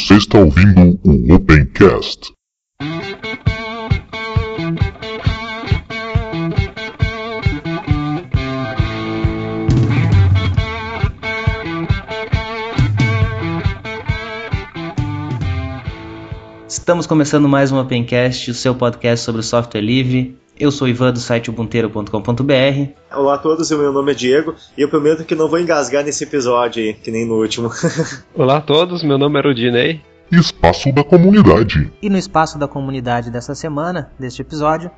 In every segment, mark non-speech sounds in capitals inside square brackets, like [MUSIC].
Você está ouvindo o Opencast. Estamos começando mais um Opencast, o seu podcast sobre software livre. Eu sou o Ivan do site ubunteiro.com.br. Olá a todos, meu nome é Diego e eu prometo que não vou engasgar nesse episódio aí, que nem no último. [LAUGHS] Olá a todos, meu nome é Rudinei. Espaço da comunidade. E no espaço da comunidade dessa semana, deste episódio,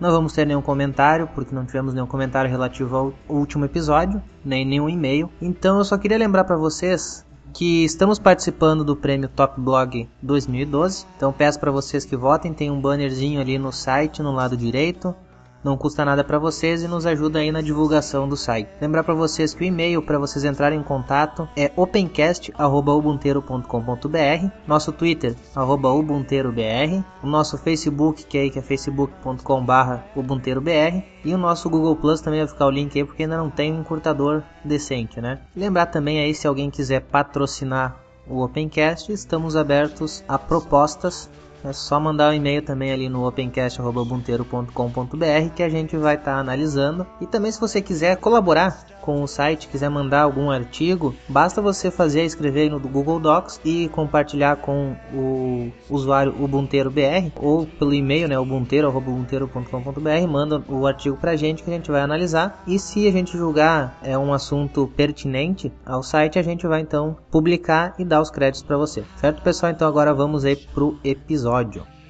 não vamos ter nenhum comentário, porque não tivemos nenhum comentário relativo ao último episódio, nem nenhum e-mail. Então eu só queria lembrar para vocês que estamos participando do prêmio Top Blog 2012. Então peço para vocês que votem, tem um bannerzinho ali no site no lado direito. Não custa nada para vocês e nos ajuda aí na divulgação do site. Lembrar para vocês que o e-mail para vocês entrarem em contato é opencast@ubunteiro.com.br, nosso Twitter @ubunteirobr, o nosso Facebook que é, é facebook.com/ubunteirobr e o nosso Google Plus também vai ficar o link aí porque ainda não tem um encurtador decente, né? Lembrar também aí se alguém quiser patrocinar o Opencast, estamos abertos a propostas é só mandar um e-mail também ali no opencast.bunteiro.com.br que a gente vai estar tá analisando. E também se você quiser colaborar com o site, quiser mandar algum artigo, basta você fazer, escrever no Google Docs e compartilhar com o usuário Ubunteiro BR ou pelo e-mail, né, ubunteiro@ubunteiro.com.br, manda o artigo pra gente que a gente vai analisar e se a gente julgar é um assunto pertinente ao site, a gente vai então publicar e dar os créditos para você. Certo, pessoal? Então agora vamos aí pro episódio.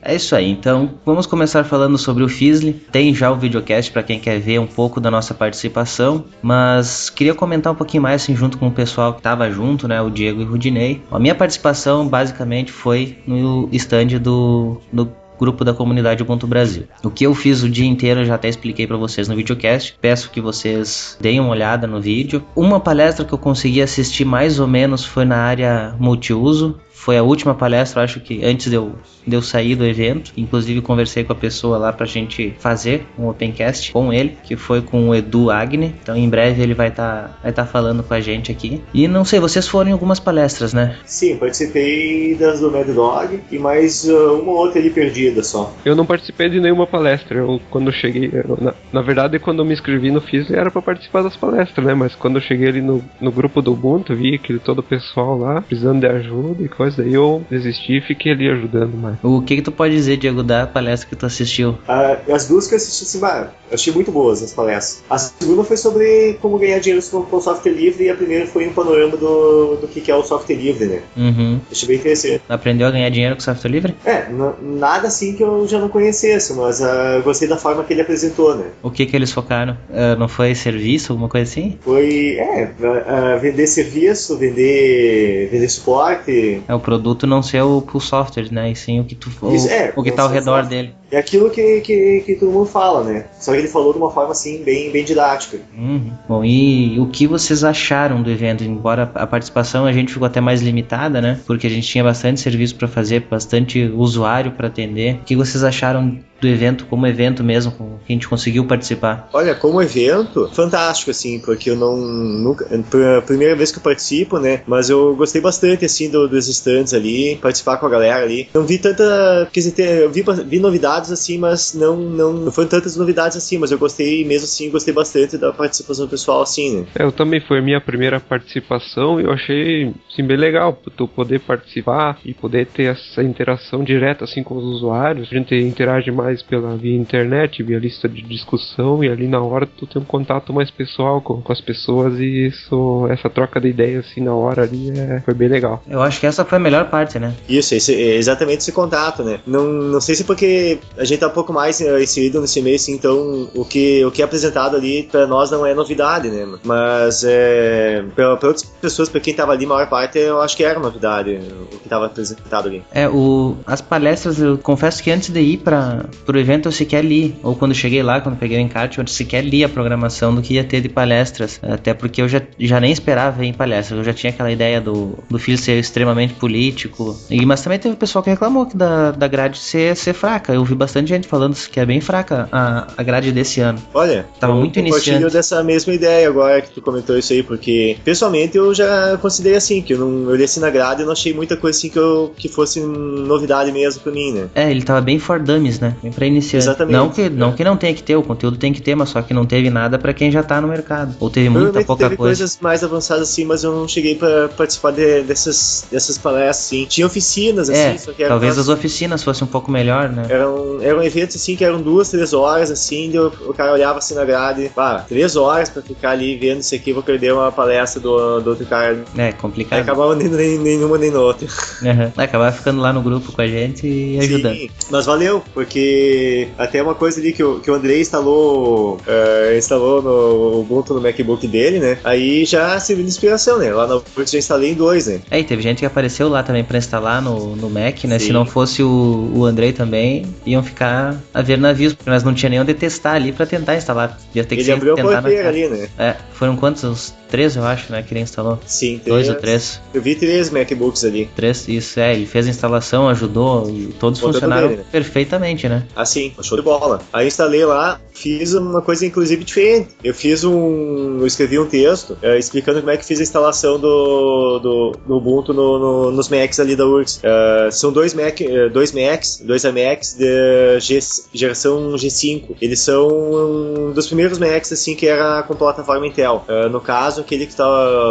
É isso aí, então vamos começar falando sobre o Fizzly. Tem já o videocast para quem quer ver um pouco da nossa participação, mas queria comentar um pouquinho mais assim, junto com o pessoal que estava junto, né, o Diego e o Rudinei. A minha participação basicamente foi no stand do, do grupo da comunidade Ubuntu Brasil. O que eu fiz o dia inteiro eu já até expliquei para vocês no videocast. Peço que vocês deem uma olhada no vídeo. Uma palestra que eu consegui assistir mais ou menos foi na área multiuso foi a última palestra, acho que antes de eu, de eu sair do evento. Inclusive conversei com a pessoa lá pra gente fazer um opencast com ele, que foi com o Edu Agni. Então em breve ele vai estar tá, vai tá falando com a gente aqui. E não sei, vocês foram em algumas palestras, né? Sim, participei das do Mad Dog e mais uh, uma outra ali perdida só. Eu não participei de nenhuma palestra. Eu quando cheguei, eu, na, na, verdade quando eu me inscrevi no FIS era para participar das palestras, né? Mas quando eu cheguei ali no, no grupo do Ubuntu, vi aquele todo o pessoal lá precisando de ajuda e coisa daí eu desisti e fiquei ali ajudando mais. O que que tu pode dizer, Diego, da palestra que tu assistiu? Ah, as duas que eu assisti, assim, eu achei muito boas as palestras. A segunda foi sobre como ganhar dinheiro com o software livre e a primeira foi um panorama do, do que é o software livre, né? Uhum. Achei bem interessante. Aprendeu a ganhar dinheiro com software livre? É, nada assim que eu já não conhecesse, mas uh, gostei da forma que ele apresentou, né? O que que eles focaram? Uh, não foi serviço, alguma coisa assim? Foi, é, uh, vender serviço, vender, vender suporte. É o produto não ser o, o software, né? E sim o que tu Isso, o, é, o que tá ao redor software. dele. É aquilo que, que, que todo mundo fala, né? Só que ele falou de uma forma assim, bem, bem didática. Uhum. Bom, e o que vocês acharam do evento? Embora a participação a gente ficou até mais limitada, né? Porque a gente tinha bastante serviço para fazer, bastante usuário para atender. O que vocês acharam do evento, como evento mesmo, que a gente conseguiu participar? Olha, como evento, fantástico, assim, porque eu não. Nunca, é a primeira vez que eu participo, né? Mas eu gostei bastante, assim, do, dos stands ali, participar com a galera ali. Não vi tanta. Quer dizer, eu vi, vi novidades, assim, mas não, não, não foram tantas novidades assim, mas eu gostei, mesmo assim, gostei bastante da participação do pessoal, assim, né? É, eu também foi minha primeira participação e eu achei, assim, bem legal, tu poder participar e poder ter essa interação direta, assim, com os usuários. A gente interage mais mais pela via internet, via lista de discussão, e ali na hora tu tem um contato mais pessoal com, com as pessoas e isso, essa troca de ideias assim na hora ali é, foi bem legal. Eu acho que essa foi a melhor parte, né? Isso, esse, é exatamente esse contato, né? Não, não sei se porque a gente tá um pouco mais uh, inserido nesse meio, assim, então o que, o que é apresentado ali para nós não é novidade, né? Mas é, para outras pessoas, para quem tava ali, a maior parte, eu acho que era novidade o que tava apresentado ali. É, o, as palestras, eu confesso que antes de ir para pro evento eu sequer li, ou quando cheguei lá, quando peguei o encarte, eu sequer li a programação do que ia ter de palestras, até porque eu já, já nem esperava em palestras, eu já tinha aquela ideia do, do filho ser extremamente político, e, mas também teve pessoal que reclamou que da, da grade ser, ser fraca, eu vi bastante gente falando que é bem fraca a, a grade desse ano. Olha, Tava eu muito iniciante. dessa mesma ideia agora que tu comentou isso aí, porque pessoalmente eu já considerei assim, que eu não eu li assim na grade e não achei muita coisa assim que, eu, que fosse novidade mesmo pra mim, né? É, ele tava bem for dummies, né? Bem pra iniciante. Exatamente. Não que, não que não tenha que ter, o conteúdo tem que ter, mas só que não teve nada pra quem já tá no mercado. Ou teve muita pouca teve coisa. coisas mais avançadas assim, mas eu não cheguei pra participar de- dessas, dessas palestras, assim. Tinha oficinas, assim, É, só que eram talvez as oficinas fossem um pouco melhor, né? Eram, eram eventos assim que eram duas, três horas, assim, e o, cara olhava assim na grade, pá, três horas pra ficar ali vendo isso aqui, vou perder uma palestra do, do outro cara. É, Aí complicado. acabava nem, nem, nenhuma nem outra. Uhum. Acabar ficando lá no grupo com a gente e ajudando. Sim, mas valeu, porque até uma coisa ali que o, que o Andrei instalou, eh, instalou no Ubuntu no MacBook dele, né? Aí já serviu de inspiração, né? Lá no Ubuntu já instalei em dois, né? É, e teve gente que apareceu lá também pra instalar no, no Mac, né? Sim. Se não fosse o, o Andrei também, iam ficar a ver navios, porque nós não tinha nem onde testar ali pra tentar instalar. Ia ter que Ele ser abriu a porteira ali, né? É, foram quantos? Uns três, eu acho, né? Que ele instalou. Sim, Dois ou três. Eu vi três MacBooks ali. Três, isso, é. Ele fez a instalação, ajudou, e todos Botando funcionaram dele, né? perfeitamente, né? Assim, show de bola. Aí instalei lá, fiz uma coisa inclusive diferente. Eu fiz um. Eu escrevi um texto eh, explicando como é que fiz a instalação do, do, do Ubuntu no- no- nos Macs ali da URGS. Eh, são dois, Mac, eh, dois Macs, dois iMacs de G, geração G5. Eles são um dos primeiros Macs assim que era com plataforma Intel. Eh, no caso, aquele que, tá,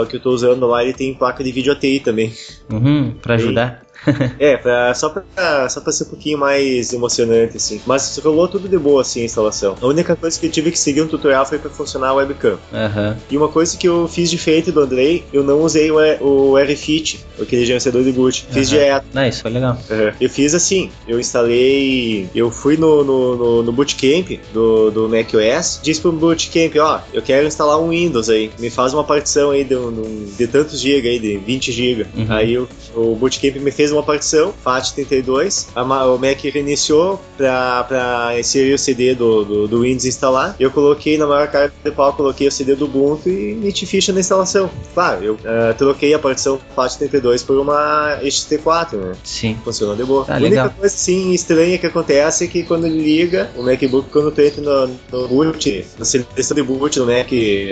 que eu tô usando lá, ele tem placa de vídeo ATI também. Uhum, pra ajudar. É, pra, só, pra, só pra ser um pouquinho mais emocionante, assim. Mas rolou tudo de boa, assim, a instalação. A única coisa que eu tive que seguir um tutorial foi pra funcionar a webcam. Aham. E uma coisa que eu fiz diferente do Andrei, eu não usei o, o RFit, aquele gerenciador de boot. Fiz Aham. direto. Não, isso foi legal. Uhum. Eu fiz assim, eu instalei. Eu fui no, no, no, no bootcamp do, do macOS, disse pro bootcamp, ó, eu quero instalar um Windows aí, me faz uma partição aí de, um- de tantos GB aí, de 20 GB. Uhum. Aí o, o bootcamp me fez uma partição, FAT32, a ma- o Mac reiniciou pra inserir o CD do, do, do Windows instalar. Eu coloquei na maior cara de pau, coloquei o CD do Ubuntu e meti ficha na instalação. Claro, eu eh, troquei a partição FAT32 por uma HT4, né? Sim. Funcionou de boa. Ah, a única legal. coisa assim estranha que acontece é que quando ele liga o MacBook, quando tu entra no, no boot, na seleção de boot do Mac,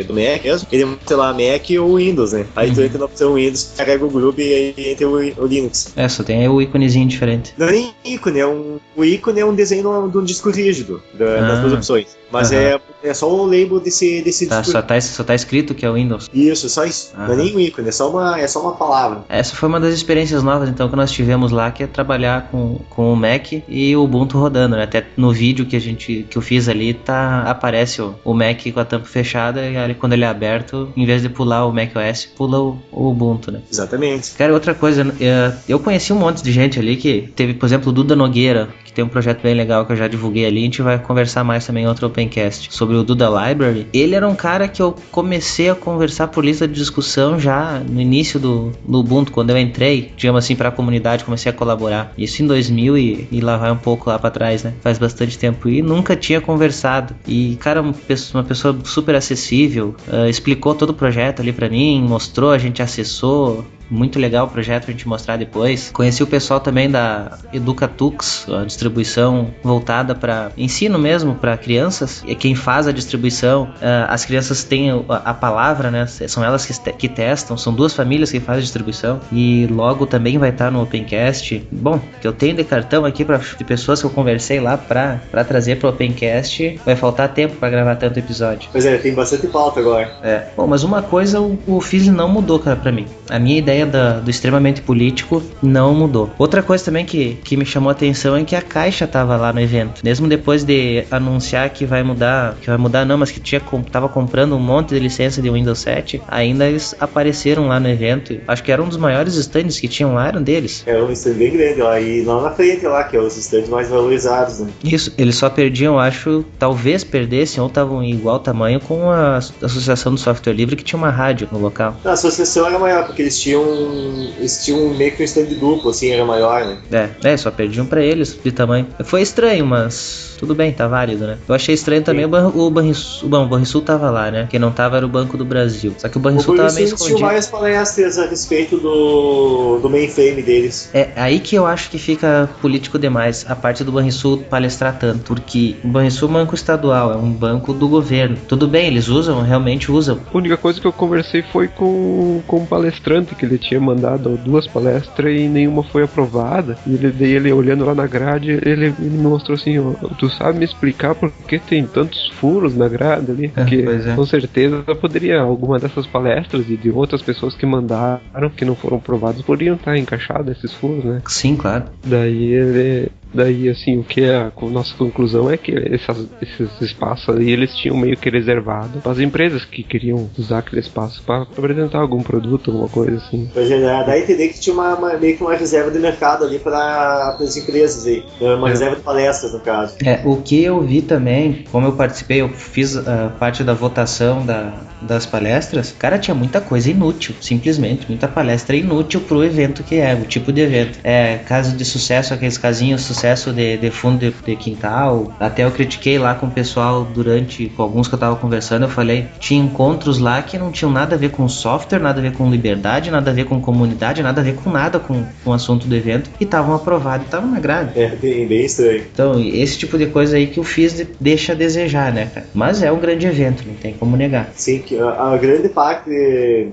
do Mac mesmo, ele mostra lá Mac ou Windows, né? Aí tu Uhum. entra na opção Windows, carrega o grupo e aí entra o, o Linux. É, só tem o íconezinho diferente. Não é nem ícone, é um, o ícone é um desenho de um disco rígido da- das Ah. duas opções. Mas é, é só o label desse, desse Tá, disco só, tá, só tá escrito que é o Windows. Isso, só isso. Não é nem um ícone, é só uma, é só uma palavra. Essa foi uma das experiências novas então que nós tivemos lá, que é trabalhar com, com o Mac e o Ubuntu rodando, né? Até no vídeo que a gente que eu fiz ali, tá aparece o, o Mac com a tampa fechada e ali quando ele é aberto, em vez de pular o Mac OS, pula o, o Ubuntu, né? Exatamente. Cara, outra coisa, eh, eu conheci um monte de gente ali que teve, por exemplo, o Duda Nogueira, que tem um projeto bem legal que eu já divulguei ali, a gente vai conversar mais também em outro Opencast, sobre o Duda Library. Ele era um cara que eu comecei a conversar por lista de discussão já no início do, do Ubuntu, quando eu entrei, digamos assim, para a comunidade, comecei a colaborar. Isso em 2000 e, e lá vai um pouco lá para trás, né? Faz bastante tempo e nunca tinha conversado. E, cara, uma pessoa, uma pessoa super acessível, eh, explicou todo o projeto ali para mim, mostrou, a gente acessou, muito legal o projeto pra gente mostrar depois. Conheci o pessoal também da Educatux, a distribuição voltada para ensino mesmo para crianças. E quem faz a distribuição, ah, as crianças têm a, palavra, né? São elas que, que testam. São duas famílias que fazem a distribuição e logo também vai estar no Opencast. Bom, que eu tenho de cartão aqui para de pessoas que eu conversei lá para trazer pro Opencast. Vai faltar tempo para gravar tanto episódio. Pois é, tem bastante pauta agora. É. Bom, mas uma coisa o, o Fizzle não mudou, cara, pra mim. A minha ideia da- do extremamente político não mudou. Outra coisa também que, que me chamou a atenção é que a Caixa tava lá no evento. Mesmo depois de anunciar que vai mudar, que vai mudar não, mas que tinha, tava comprando um monte de licença de Windows 7, ainda eles apareceram lá no evento. Acho que era um dos maiores stands que tinham lá, eram deles. É um stand bem grande lá, e lá na frente lá, que é os stands mais valorizados, né? Isso, eles só perdiam, acho, talvez perdessem ou estavam em igual tamanho com a Associação do Software Livre que tinha uma rádio no local. A associação era maior, porque eles tinham tinham, eles tinham meio que um stand duplo, assim, era maior, né? É, é, só perdiam pra eles de tamanho. Foi estranho, mas tudo bem, tá válido, né? Eu achei estranho também o, Ban o Banrisul. Bom, o Banrisul tava lá, né? Quem não tava era o Banco do Brasil. Só que o Banrisul tava meio escondido. tinha várias palestras a respeito do, do mainframe deles. É aí que eu acho que fica político demais a parte do Banrisul palestrar tanto. Porque o Banrisul é um banco estadual, é um banco do governo. Tudo bem, eles usam, realmente usam. A única coisa que eu conversei foi com, com um palestrante que ele tinha mandado duas palestras e nenhuma foi aprovada. E ele, daí ele olhando lá na grade, ele, ele me mostrou assim: ó, tu sabe me explicar por que tem tantos furos na grade ali? É, Porque é, é. com certeza poderia alguma dessas palestras e de outras pessoas que mandaram que não foram provadas poderiam estar encaixadas esses furos, né? Sim, claro. Daí ele Daí, assim, o que é a nossa conclusão é que essas, esses espaços ali eles tinham meio que reservado para as empresas que queriam usar aquele espaço para apresentar algum produto, alguma coisa assim. Pois é, né? daí entender que tinha uma, uma, meio que uma reserva de mercado ali para as empresas aí, uma é. reserva de palestras no caso. É, o que eu vi também, como eu participei, eu fiz uh, parte da votação da, das palestras, cara, tinha muita coisa inútil, simplesmente, muita palestra inútil pro evento que é, o tipo de evento. É, caso de sucesso, aqueles casinhos sucesso de, de fundo de, de, quintal. Até eu critiquei lá com o pessoal durante, com alguns que eu tava conversando, eu falei, tinha encontros lá que não tinham nada a ver com software, nada a ver com liberdade, nada a ver com comunidade, nada a ver com nada com, com o assunto do evento, e estavam aprovados estavam na grade. É, bem, estranho. Então, esse tipo de coisa aí que eu fiz deixa a desejar, né, cara? Mas é um grande evento, não tem como negar. Sim, a, a grande parte,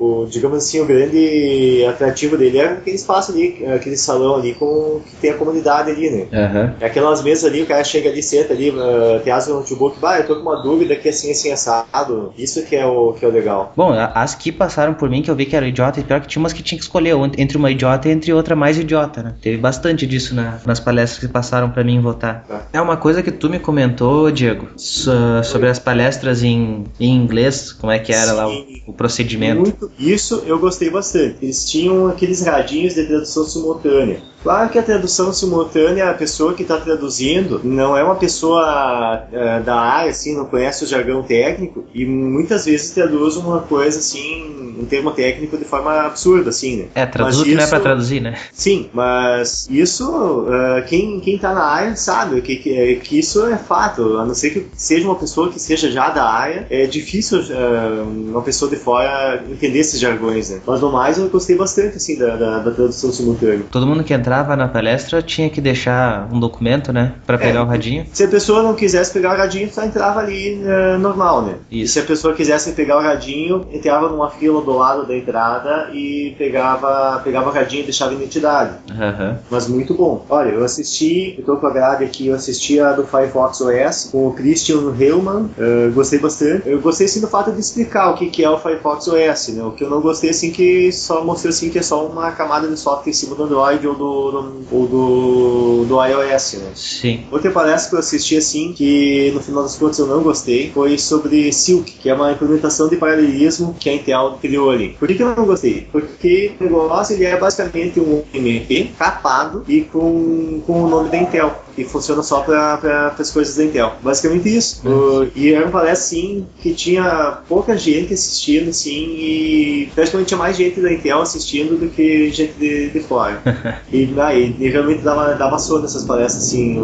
o, digamos assim, o grande atrativo dele é aquele espaço ali, aquele salão ali com que tem a comunidade ali, né? Uhum. Aquelas mesas ali, o cara chega ali, senta ali, uh, tem asa no notebook, bah, eu tô com uma dúvida que assim, assim, assado. Isso que é o, que é o legal. Bom, as que passaram por mim, que eu vi que era idiota, e pior que tinha umas que tinha que escolher entre uma idiota e entre outra mais idiota, né? Teve bastante disso na, nas palestras que passaram para mim votar. É. é uma coisa que tu me comentou, Diego, so, sobre as palestras em, em inglês, como é que era Sim, lá o, o procedimento. Muito, isso eu gostei bastante. Eles tinham aqueles radinhos de tradução simultânea. Claro que a tradução simultânea, a pessoa que está traduzindo não é uma pessoa uh, da área, assim, não conhece o jargão técnico e muitas vezes traduz uma coisa assim, um termo técnico de forma absurda, assim, né? É, traduz que não é para traduzir, né? Sim, mas isso, uh, quem, quem tá na área sabe que, que, que, isso é fato, a não ser que seja uma pessoa que seja já da área, é difícil uh, uma pessoa de fora entender esses jargões, né? Mas no mais eu gostei bastante, assim, da, da, da tradução simultânea. Todo mundo que entra entrava na palestra tinha que deixar um documento, né? Pra pegar é, o radinho. Se a pessoa não quisesse pegar o radinho, só entrava ali uh, normal, né? Isso. E se a pessoa quisesse pegar o radinho, entrava numa fila do lado da entrada e pegava, pegava o radinho e deixava identidade. Uhum. Mas muito bom. Olha, eu assisti, eu tô com a grade aqui, eu assisti a do Firefox OS com o Christian Hellman. Uh, gostei bastante. Eu gostei sim do fato de explicar o que, que é o Firefox OS, né? O que eu não gostei assim que só mostrou assim que é só uma camada de software em cima do Android ou do do, do, do iOS, né? Sim. Outra palestra que eu assisti assim, que no final das contas eu não gostei, foi sobre Silk, que é uma implementação de paralelismo que a Intel criou ali. Por que, que eu não gostei? Porque o negócio ele é basicamente um MP capado e com, com o nome da Intel e funciona só para as coisas da Intel. Basicamente isso. Uhum. e era um palestra assim que tinha pouca gente assistindo assim e praticamente tinha mais gente da Intel assistindo do que gente de, de fora. [LAUGHS] e, ah, e, realmente dava, dava sono nessas palestras assim.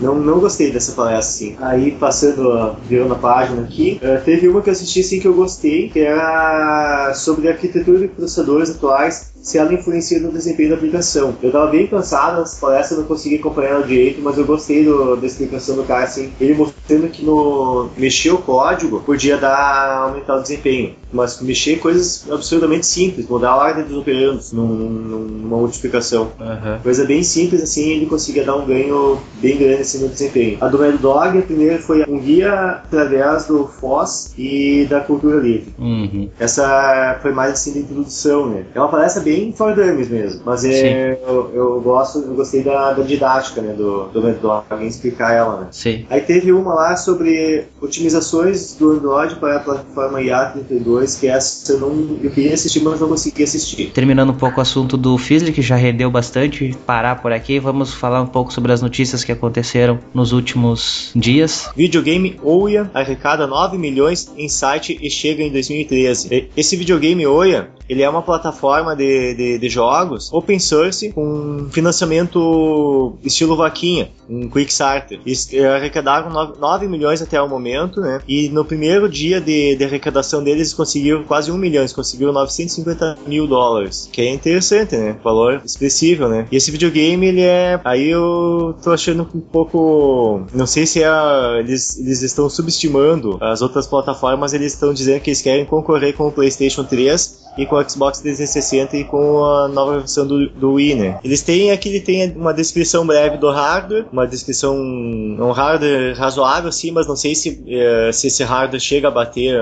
não, não gostei dessa palestra assim. Aí passando, virando a página aqui, uh, teve uma que eu assisti assim que eu gostei, que era sobre a arquitetura de processadores atuais se ela influencia no desempenho da aplicação. Eu tava bem cansado nessa palestra, não consegui acompanhar ela direito, mas eu gostei do, da explicação do cara, assim, ele mostrando que no mexer o código podia dar aumentar o desempenho, mas mexer coisas absurdamente simples, mudar a ordem dos operandos num, numa multiplicação. Uhum. Coisa bem simples assim, ele conseguia dar um ganho bem grande assim no desempenho. A do Mad Dog, a primeira foi um guia através do FOSS e da cultura livre. Uhum. Essa foi mais assim da introdução, né? É uma palestra bem bem for dummies mesmo. Mas é, eu, eu, gosto, eu gostei da, da didática, né, do, do Android, alguém explicar ela, né. Sim. Aí teve uma lá sobre otimizações do Android para a plataforma IA32, que essa eu não eu queria assistir, mas não consegui assistir. Terminando um pouco o assunto do Fizzly, que já rendeu bastante, parar por aqui, vamos falar um pouco sobre as notícias que aconteceram nos últimos dias. Videogame Ouya arrecada 9 milhões em site e chega em 2013. Esse videogame Ouya ele é uma plataforma de, de, de jogos open source com financiamento estilo vaquinha, um Quickstarter. Eles arrecadaram 9, 9 milhões até o momento, né? E no primeiro dia de, de arrecadação deles conseguiram quase 1 milhão, eles conseguiram 950 mil dólares, que é interessante, né? Valor expressivo, né? E esse videogame, ele é... Aí eu tô achando um pouco... Não sei se é... Eles, eles estão subestimando as outras plataformas, eles estão dizendo que eles querem concorrer com o PlayStation 3 e com o Xbox 360 e com a nova versão do, do Wii, né? Eles têm aqui ele tem uma descrição breve do hardware, uma descrição um hardware razoável sim, mas não sei se, uh, se esse hardware chega a bater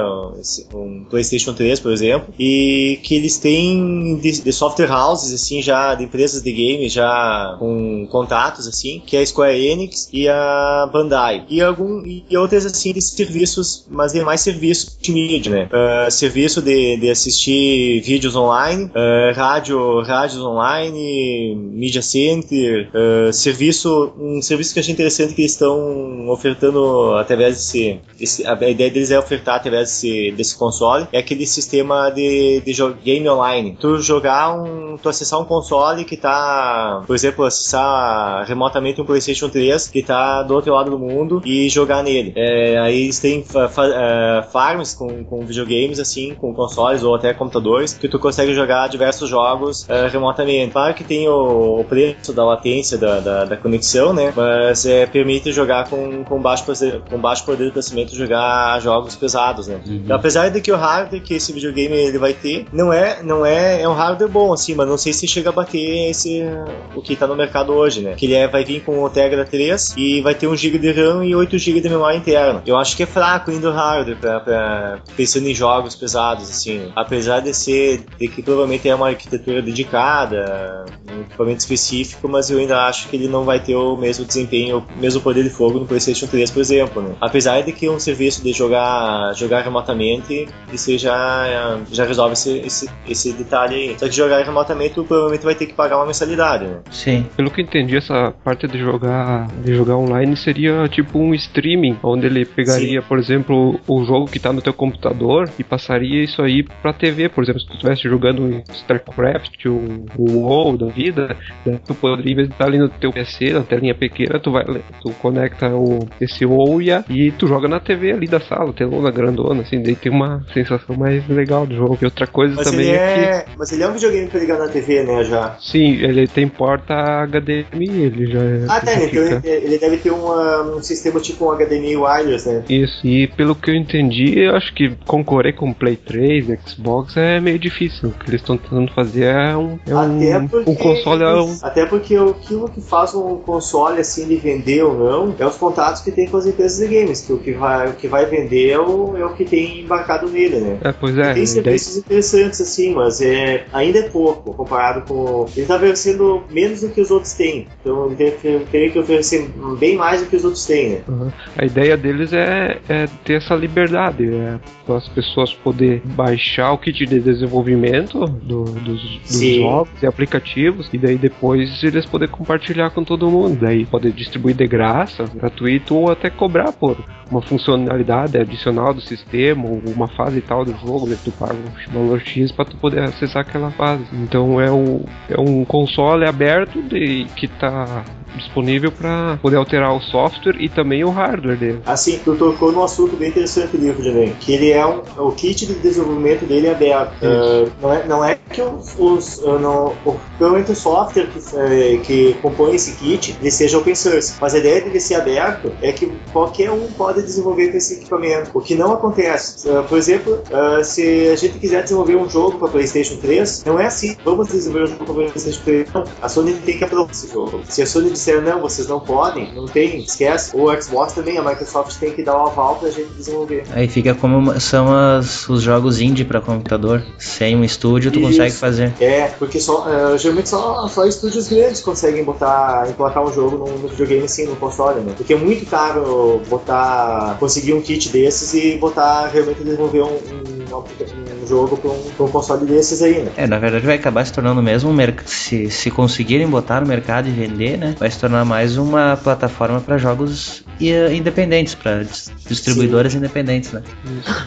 um PlayStation 3, por exemplo, e que eles têm de, de, software houses assim já de empresas de games já com contatos assim, que é a Square Enix e a Bandai e algum e outras assim de serviços, mas demais serviços de mídia, né? Uh, serviço de, de assistir vídeos online, uh, rádio, rádios online, media center, uh, serviço, um serviço que achei interessante que eles estão ofertando através desse, a ideia deles é ofertar através desse, desse console, é aquele sistema de, de game online. Tu jogar um, tu acessar um console que tá, por exemplo, acessar remotamente um PlayStation 3 que tá do outro lado do mundo e jogar nele. É, aí eles têm uh, farms com, com videogames assim, com consoles ou até computadores que tu consegue jogar diversos jogos uh, remotamente. Claro que tem o, o preço da latência da, da, da conexão, né? Mas é, permite jogar com, com, baixo com baixo poder de processamento jogar jogos pesados, né? Uhum. Então, apesar de que o hardware que esse videogame ele vai ter não é, não é, é um hardware bom, assim, mas não sei se chega a bater esse, o que tá no mercado hoje, né? Que ele é, vai vir com o Tegra 3 e vai ter 1 GB de RAM e 8 GB de memória interna. Eu acho que é fraco ainda o hardware pra, pra pensando em jogos pesados, assim. Apesar de ser de que provavelmente é uma arquitetura dedicada, um equipamento específico, mas eu ainda acho que ele não vai ter o mesmo desempenho, o mesmo poder de fogo no PlayStation 3, por exemplo. Né? Apesar de que um serviço de jogar, jogar remotamente, isso já, já resolve esse, esse, esse detalhe aí. Só que jogar remotamente, tu provavelmente vai ter que pagar uma mensalidade. Né? Sim. Pelo que eu entendi, essa parte de jogar, de jogar online seria tipo um streaming, onde ele pegaria, Sim. por exemplo, o jogo que está no teu computador e passaria isso aí pra TV, por exemplo exemplo, se tu estivesse jogando um StarCraft, um, um WoW da vida, né, tu poderia, em vez de estar ali no teu PC, na telinha pequena, tu vai, tu conecta o, esse WoW e, e tu joga na TV ali da sala, telona grandona, assim, daí tem uma sensação mais legal do jogo. E outra coisa mas também é, é que... Mas ele é um videogame pra ligar na TV, né, já? Sim, ele tem porta HDMI, ele já... É ah, tá, então ele, ele deve ter uma, um sistema tipo um HDMI wireless, né? Isso, e pelo que eu entendi, eu acho que concorrer com o Play 3, Xbox é meio difícil. O que eles estão tentando fazer é um, é um, porque, um console. É um... Até porque aquilo que faz um console assim de vender ou não é os contatos que tem com as empresas de games. Que o que vai, o que vai vender é o, é o que tem embarcado nele, né? É, pois é. E tem serviços daí... interessantes assim, mas é, ainda é pouco comparado com. Ele está oferecendo menos do que os outros têm. Então ele teria que oferecer bem mais do que os outros têm, né? Uhum. A ideia deles é, é ter essa liberdade, é para as pessoas poder baixar o kit de desenvolvimento do, dos, dos jogos e aplicativos, e daí depois eles poder compartilhar com todo mundo. Daí poder distribuir de graça, gratuito, ou até cobrar por uma funcionalidade adicional do sistema, ou uma fase tal do jogo, né? Tu paga um valor X para tu poder acessar aquela fase. Então é, o, é um console aberto de, que está disponível para poder alterar o software e também o hardware dele. Assim, tu tocou num assunto bem interessante ali, também, que ele é um, o kit de desenvolvimento dele é aberto. Uh, não, é, não é que os, os uh, não, o, o software que, uh, que compõe esse kit ele seja open source, mas a ideia dele ser aberto é que qualquer um pode desenvolver com esse equipamento, o que não acontece. Uh, por exemplo, se a gente quiser desenvolver um jogo para PlayStation 3, não é assim, vamos desenvolver um jogo para PlayStation 3, não. A Sony tem que aprovar esse jogo. Se a Sony disseram, não, vocês não podem, não tem, esquece. O Xbox também, a Microsoft tem que dar o aval pra gente desenvolver. Aí fica como são as, os jogos indie pra computador. Sem um estúdio, tu Isso. consegue fazer. É, porque só, uh, geralmente só, só estúdios grandes conseguem botar, emplacar um jogo no, no videogame assim, no console, né? Porque é muito caro botar, conseguir um kit desses e botar, realmente desenvolver um, um, um um jogo para um, pra um console desses aí, né? É, na verdade vai acabar se tornando mesmo um mercado. Se, se conseguirem botar no mercado e vender, né? Vai se tornar mais uma plataforma para jogos uh, independentes, para distribuidoras Sim. independentes, né?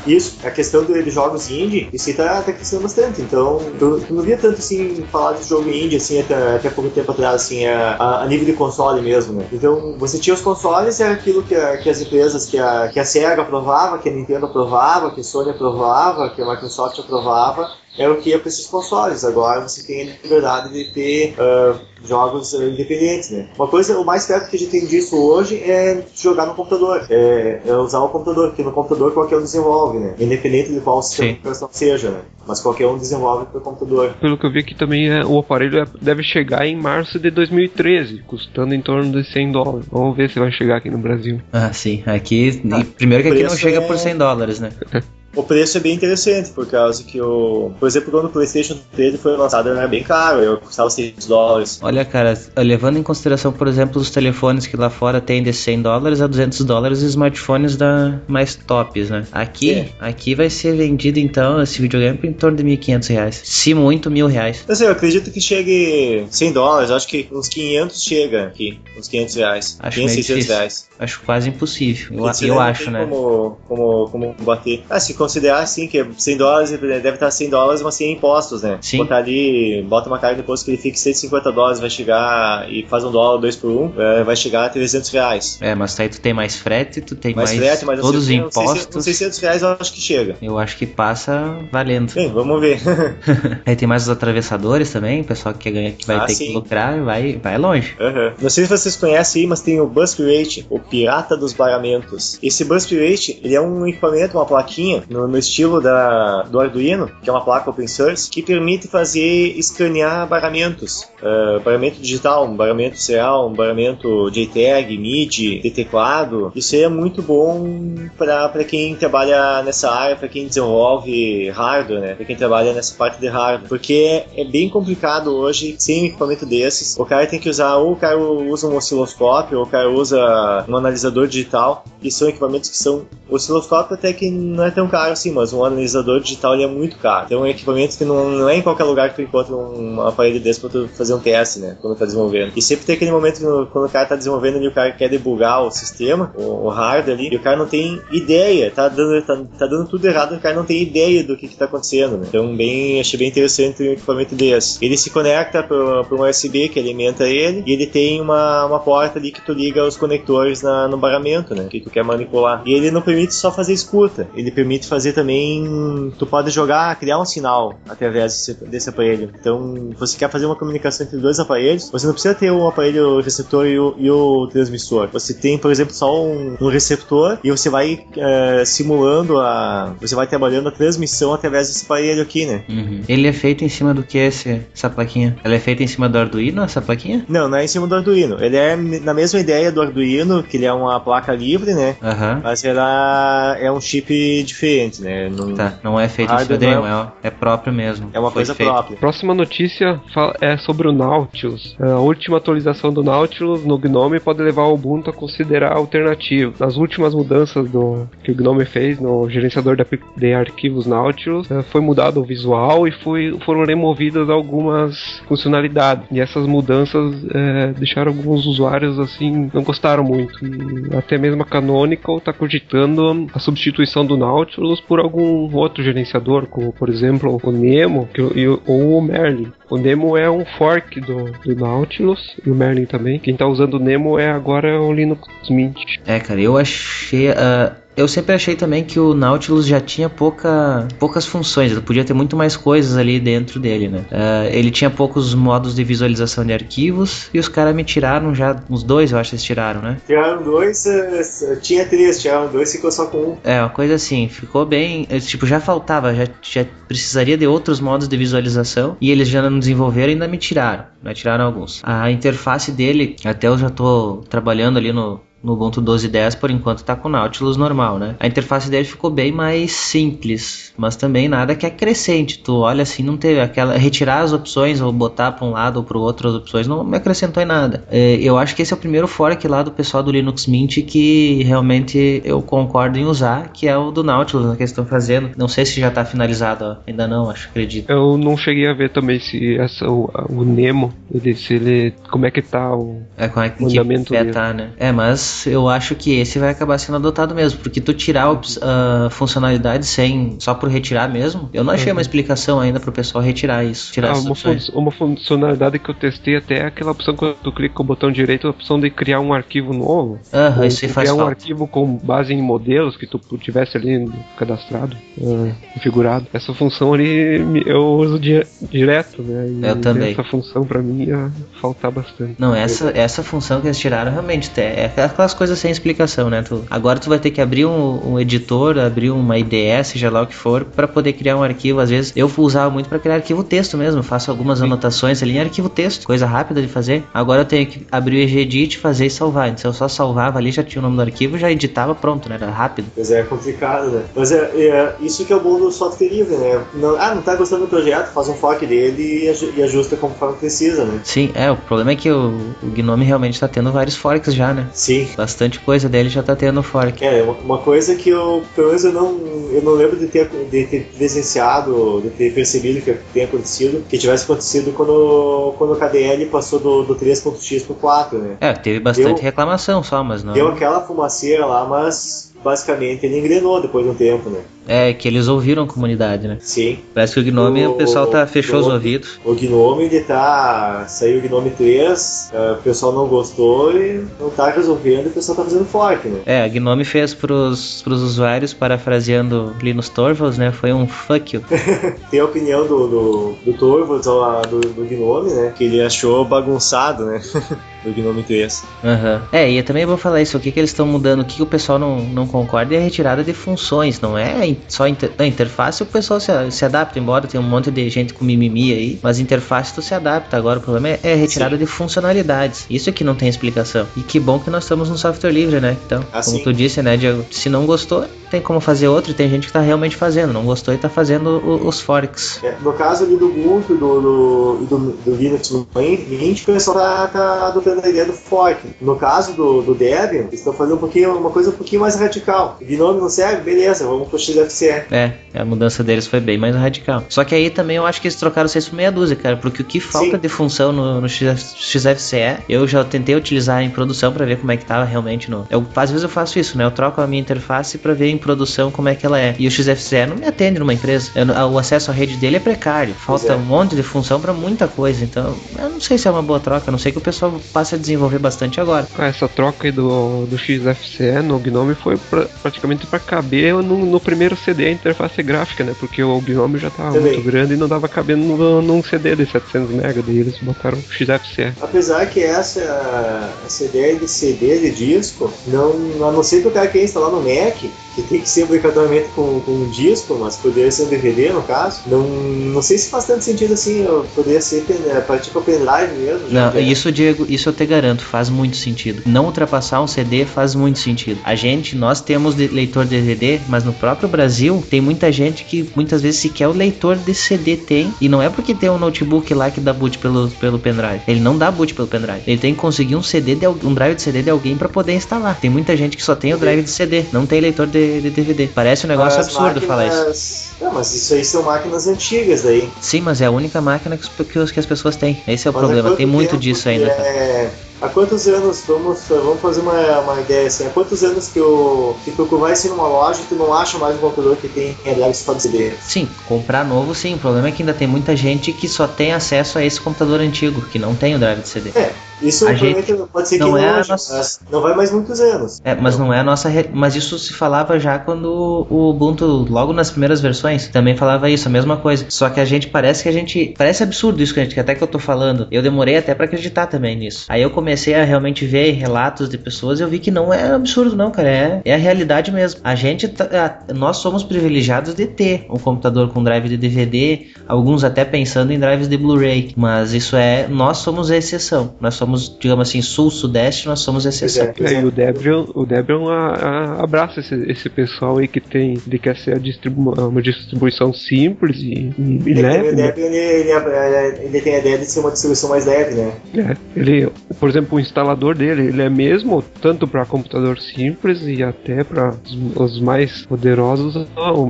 Isso, a questão de, jogos indie, isso aí tá, tá crescendo bastante. Então, tu, tu, não via tanto assim falar de jogo indie assim até, até pouco tempo atrás, assim, a, a, nível de console mesmo, né? Então, você tinha os consoles, era aquilo que, a, que as empresas, que a, que a Sega aprovava, que a Nintendo aprovava, que a Sony aprovava, que a Microsoft aprovava, é o que ia para esses consoles. Agora você tem a liberdade de ter uh, jogos independentes, né? Uma coisa, o mais perto que a gente tem disso hoje é jogar no computador, é, é usar o computador, porque no computador qualquer um desenvolve, né? Independente de qual sistema de operação seja, né? Mas qualquer um desenvolve para o computador. Pelo que eu vi aqui também, é, o aparelho é, deve chegar em março de 2013, custando em torno de 100 dólares. Vamos ver se vai chegar aqui no Brasil. Ah, sim. Aqui, ah, primeiro que aqui não chega é... por 100 dólares, né? [LAUGHS] o preço é bem interessante, por causa que o. Por exemplo, quando o PlayStation 3 foi lançado, era bem caro, eu custava 6 dólares. Olha, cara, levando em consideração, por exemplo, os telefones que lá fora tem de 100 dólares a 200 dólares e smartphones da mais tops, né? Aqui, é. aqui vai ser vendido então esse videogame em torno de 1.500 reais. Se muito, mil reais. Assim, eu acredito que chegue 100 dólares, acho que uns 500 chega aqui, uns 500 reais. Acho 500, 600 reais. Acho quase impossível. Eu, eu acho, né? Como, como, como bater. Ah, se considerar assim, que 100 dólares deve estar 100 dólares, mas sem impostos, né? Sim. Botar ali, bota uma carga depois que ele fique 150 dólares, vai chegar e faz um dólar, dois por um, é, vai chegar a 300 reais. É, mas aí tu tem mais frete, tu tem mais, mais frete, mas todos os impostos. 600 reais eu acho que chega. Eu acho que passa valendo. Sim, vamos ver. [LAUGHS] aí tem mais os atravessadores também, o pessoal que quer ganhar, que vai ah, ter sim. que lucrar, vai, vai longe. Uhum. Não sei se vocês conhecem aí, mas tem o Buspirate, o pirata dos baramentos. Esse Buspirate, ele é um equipamento, uma plaquinha, no, no estilo da, do Arduino, que é uma placa open source, que permite fazer escanear baramentos. Uh, baramento digital, um baramento serial, um baramento JTAG, MIDI, de teclado. Isso aí é muito bom para quem trabalha nessa área, para quem desenvolve hardware, né? Para quem trabalha nessa parte de hardware. Porque é bem complicado hoje, sem um equipamento desses. O cara tem que usar, ou o cara usa um osciloscópio, ou o cara usa um analisador digital, e são equipamentos que são. O osciloscópio até que não é tão caro assim, mas um analisador digital ele é muito caro. Então é um equipamento que não, não é em qualquer lugar que tu encontra um aparelho desse pra tu fazer um teste, né? Quando tá desenvolvendo. E sempre tem aquele momento que, quando o cara tá desenvolvendo ali, o cara quer debugar o sistema, o, o hardware ali, e o cara não tem ideia, tá dando, tá, tá dando tudo errado, o cara não tem ideia do que que tá acontecendo, né? Então bem, achei bem interessante um equipamento desse. Ele se conecta para um USB que alimenta ele, e ele tem uma, uma porta ali que tu liga os conectores na, no baramento, né? Que tu quer manipular. E ele não permite só fazer escuta, ele permite fazer também. Tu pode jogar, criar um sinal através desse, desse aparelho. Então, você quer fazer uma comunicação entre dois aparelhos, você não precisa ter o aparelho receptor e o, e o transmissor. Você tem, por exemplo, só um, um receptor e você vai uh, simulando a. Você vai trabalhando a transmissão através desse aparelho aqui, né? Uhum. Ele é feito em cima do que esse, essa plaquinha? Ela é feita em cima do Arduino, essa plaquinha? Não, não é em cima do Arduino. Ele é na mesma ideia do Arduino, que ele é uma placa livre, né? Uhum. Mas ela é um chip diferente, né? Não, tá, não é feito em cima dele, é, é próprio mesmo. É uma coisa feito. própria. Próxima notícia é sobre o Nautilus. A última atualização do Nautilus no GNOME pode levar o Ubuntu a considerar alternativo. Nas últimas mudanças do, que o GNOME fez no gerenciador de arquivos Nautilus, eh, foi mudado o visual e foi, foram removidas algumas funcionalidades. E essas mudanças é, deixaram alguns usuários assim, não gostaram muito. E até mesmo a Canonical está cogitando a substituição do Nautilus por algum outro gerenciador, como por exemplo o Nemo que, ou o Merlin. O Nemo é um fork do, do Nautilus e o Merlin também. Quem está usando o Nemo é agora o Linux Mint. É, cara, eu achei. Uh eu sempre achei também que o Nautilus já tinha pouca, poucas funções, ele podia ter muito mais coisas ali dentro dele, né? Uh, ele tinha poucos modos de visualização de arquivos e os caras me tiraram já, uns dois eu acho que eles tiraram, né? Tiraram dois, uh, tinha três, tiraram dois ficou só com um. É, uma coisa assim, ficou bem, eh, tipo, já faltava, já, já precisaria de outros modos de visualização e eles já não desenvolveram e ainda me tiraram, me tiraram alguns. A interface dele, até eu já tô trabalhando ali no, no Ubuntu 12.10 por enquanto tá com o Nautilus normal, né? A interface dele ficou bem mais simples, mas também nada que acrescente. Tu olha assim, não teve aquela retirar as opções ou botar para um lado ou para o outro as opções, não me acrescentou em nada. É, eu acho que esse é o primeiro fork lá do pessoal do Linux Mint que realmente eu concordo em usar, que é o do Nautilus, né, que eles estão fazendo. Não sei se já tá finalizado, ó. ainda não, acho, acredito. Eu não cheguei a ver também se essa, o, o Nemo, ele, se ele, como é que tá o é, como é que, que pé tá, né? É, mas eu acho que esse vai acabar sendo adotado mesmo, porque tu tirar a funcionalidade sem, só por retirar mesmo, eu não achei uhum. uma explicação ainda pro pessoal retirar isso, tirar ah, uma, fun uma funcionalidade que eu testei até é aquela opção quando tu clica com o botão direito, a opção de criar um arquivo novo. Aham, uhum, isso faz Criar falta. um arquivo com base em modelos que tu tivesse ali cadastrado, uh, configurado. Essa função ali eu uso di direto, né? E eu também. Essa função para mim ia faltar bastante. Não, essa, essa função que eles tiraram realmente é aquelas coisas sem explicação, né? Tu, agora tu vai ter que abrir um, um editor, abrir uma IDE, seja lá o que for, para poder criar um arquivo. Às vezes eu usava muito para criar arquivo texto mesmo, faço algumas Sim. anotações ali em arquivo texto, coisa rápida de fazer. Agora eu tenho que abrir o Egedit, fazer e salvar. Então eu só salvava ali, já tinha o nome do arquivo, já editava pronto, né? Era rápido. Pois é, é complicado, né? Mas é, é, isso que é o bom do software livre, né? Não, ah, não tá gostando do projeto, faz um fork dele e, ajusta conforme precisa, né? Sim, é, o problema é que o, o Gnome realmente tá tendo vários forks já, né? Sim. Bastante coisa dele já tá tendo fork. É, uma coisa que eu, pelo menos eu não, eu não lembro de ter, de ter presenciado, de ter percebido que tenha acontecido, que tivesse acontecido quando, quando o KDL passou do, do 3.x pro 4, né? É, teve bastante deu, reclamação só, mas não. Deu aquela fumaceira lá, mas basicamente ele engrenou depois de um tempo, né? É, que eles ouviram a comunidade, né? Sim. Parece que o Gnome, o, o pessoal tá, fechou os ouvidos. O Gnome, ele tá... Saiu o Gnome 3, uh, é, o pessoal não gostou e não tá resolvendo e o pessoal tá fazendo fork, né? É, a Gnome fez pros, pros usuários, parafraseando Linus Torvalds, né? Foi um fuck you. [LAUGHS] Tem a opinião do, do, do Torvalds, do, do Gnome, né? Que ele achou bagunçado, né? [LAUGHS] do Gnome 3. Uhum. É, e eu também vou falar isso, o que, que eles estão mudando, o que, que o pessoal não, não concorda é a retirada de funções, não é só inter, na interface o pessoal se, se adapta, embora tenha um monte de gente com mimimi aí, mas interface tu se adapta, agora o problema é, é retirada Sim. de funcionalidades, isso é que não tem explicação. E que bom que nós estamos no software livre, né? Então, assim. como tu disse, né, Diego, se não gostou, tem como fazer outro e tem gente que tá realmente fazendo, não gostou e tá fazendo o, os forks. É, no caso ali do Ubuntu do, do, do, do Linux Mint, o pessoal tá, tá adotando a ideia do fork. No caso do, do Debian, eles estão fazendo um pouquinho, uma coisa um pouquinho mais radical. Gnome não serve? Beleza, vamos pro XFCE. É, a mudança deles foi bem mais radical. Só que aí também eu acho que eles trocaram 6 por meia dúzia, cara, porque o que falta Sim. de função no, no XFCE, eu já tentei utilizar em produção para ver como é que tava realmente no... Eu, às vezes eu faço isso, né? Eu troco a minha interface para ver em produção como é que ela é. E o XFCE não me atende numa empresa. Eu, o acesso à rede dele é precário. Falta é. um monte de função para muita coisa. Então, eu não sei se é uma boa troca. A não sei que o pessoal passe a desenvolver bastante agora. Ah, essa troca aí do, do XFCE no Gnome foi pra, praticamente para caber no, no, primeiro CD a interface gráfica, né? Porque o Gnome já tava Também. muito grande e não dava cabendo no, num CD de 700 MB. Daí eles botaram o XFCE. Apesar que essa, essa ideia de CD de disco, não, a não ser que o cara queira instalar no Mac, que tem que ser obrigatoriamente com, com um disco, mas poderia ser um DVD no caso. Não, não sei se faz tanto sentido assim, poderia ser é, partir para pendrive mesmo. Não, isso, Diego, isso eu te garanto, faz muito sentido. Não ultrapassar um CD faz muito sentido. A gente, nós temos leitor DVD, mas no próprio Brasil tem muita gente que muitas vezes sequer o leitor de CD tem, e não é porque tem um notebook lá que dá boot pelo, pelo pendrive. Ele não dá boot pelo pendrive. Ele tem que conseguir um CD de, um drive de CD de alguém para poder instalar. Tem muita gente que só tem o drive de CD, não tem leitor de de, DVD. Parece um negócio absurdo máquinas... falar isso. Não, mas isso aí são máquinas antigas daí. Sim, mas é a única máquina que, que, que as pessoas têm. Esse é o mas problema. Tem muito disso ainda. É... Há quantos anos, vamos, vamos fazer uma, uma ideia assim, há quantos anos que, o, que tu vai ser numa loja e tu não acha mais um computador que tem drive só de CD? Sim, comprar novo sim, o problema é que ainda tem muita gente que só tem acesso a esse computador antigo, que não tem o drive de CD. É, isso a gente pode ser que não, é nossa... mas não vai mais muitos anos. É, mas não. não é a nossa. Re... Mas isso se falava já quando o Ubuntu, logo nas primeiras versões, também falava isso, a mesma coisa. Só que a gente parece que a gente. Parece absurdo isso que, a gente, que até que eu tô falando. Eu demorei até para acreditar também nisso. Aí eu comecei a realmente ver relatos de pessoas e eu vi que não é absurdo, não, cara. É, é a realidade mesmo. A gente. Tá, nós somos privilegiados de ter um computador com drive de DVD, alguns até pensando em drives de Blu-ray. Mas isso é. Nós somos a exceção. Nós somos somos, digamos assim, sul-sudeste, nós somos exceção. Pois É, e o Debian, o Debian a- a- abraça esse, esse pessoal aí que tem, ele quer ser a distribu uma distribuição simples e, e, Ele, leve, o né? Debian, ele, ele, ele tem a ideia de ser uma distribuição mais leve, né? É, ele, por exemplo, o instalador dele, ele é mesmo tanto para computador simples e até para os, os mais poderosos,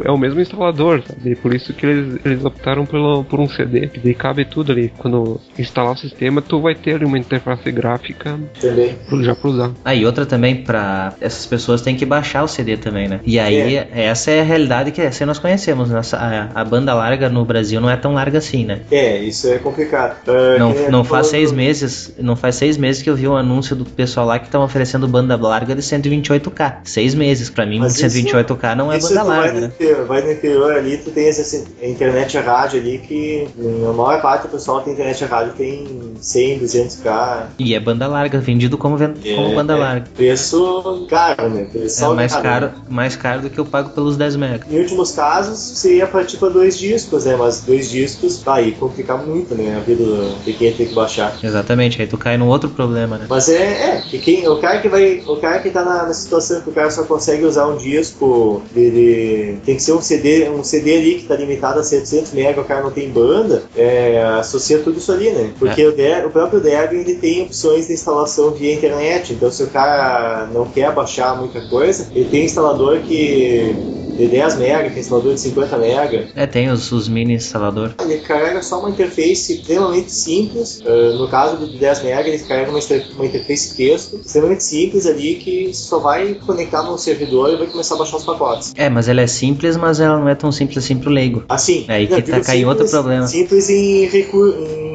é o mesmo instalador, sabe? Por isso que eles, eles optaram pelo, por um CD, que daí cabe tudo ali. Quando instalar o sistema, tu vai ter ali uma interface gráfica Também. pro- já para usar. Ah, e outra também, pra essas pessoas têm que baixar o CD também, né? E aí, essa é a realidade que assim nós conhecemos. Nossa, a, a banda larga no Brasil não é tão larga assim, né? É, isso é complicado. Ah, Não, nem não faz seis do- meses, não faz seis meses que eu vi um anúncio do pessoal lá que estão oferecendo banda larga de 128k. Seis meses, pra mim, Mas isso- 128k não é Isso banda tu vai larga, no, né? interior, vai no interior ali, tu tem essa internet a rádio ali que na maior parte do pessoal tem internet a rádio tem 100, 200k. E é banda larga, vendido como, ven- como É, banda é larga. Preço caro, né? Preço É mais caro, mais caro do que eu pago pelos 10 mega. Em últimos casos, você ia partir para dois discos, né? Mas dois discos, tá aí, complica muito, né? A vida de quem tem que baixar. Exatamente, aí tu cai num outro problema, né? Mas é, é, que quem, o cara que vai, o cara que tá na, na situação que o cara só consegue usar um disco, ele tem que ser um CD, um CD ali que tá limitado a 700 MB, o cara não tem banda, é, associa tudo isso ali, né? Porque o, De- o próprio Debian ele tem opções de instalação via internet, então se o cara não quer baixar muita coisa, ele tem um instalador que de 10 MB, tem instalador de 50 MB, É, tem os, os mini instalador. ele carrega só uma interface extremamente simples. Uh, no caso do 10 MB, ele carrega uma, uma interface texto extremamente simples ali que só vai conectar no servidor e vai começar a baixar os pacotes. É, mas ela é simples, mas ela não é tão simples assim pro leigo. Assim, É aí que tá- digo cai em outro problema. Simples em, recur em, em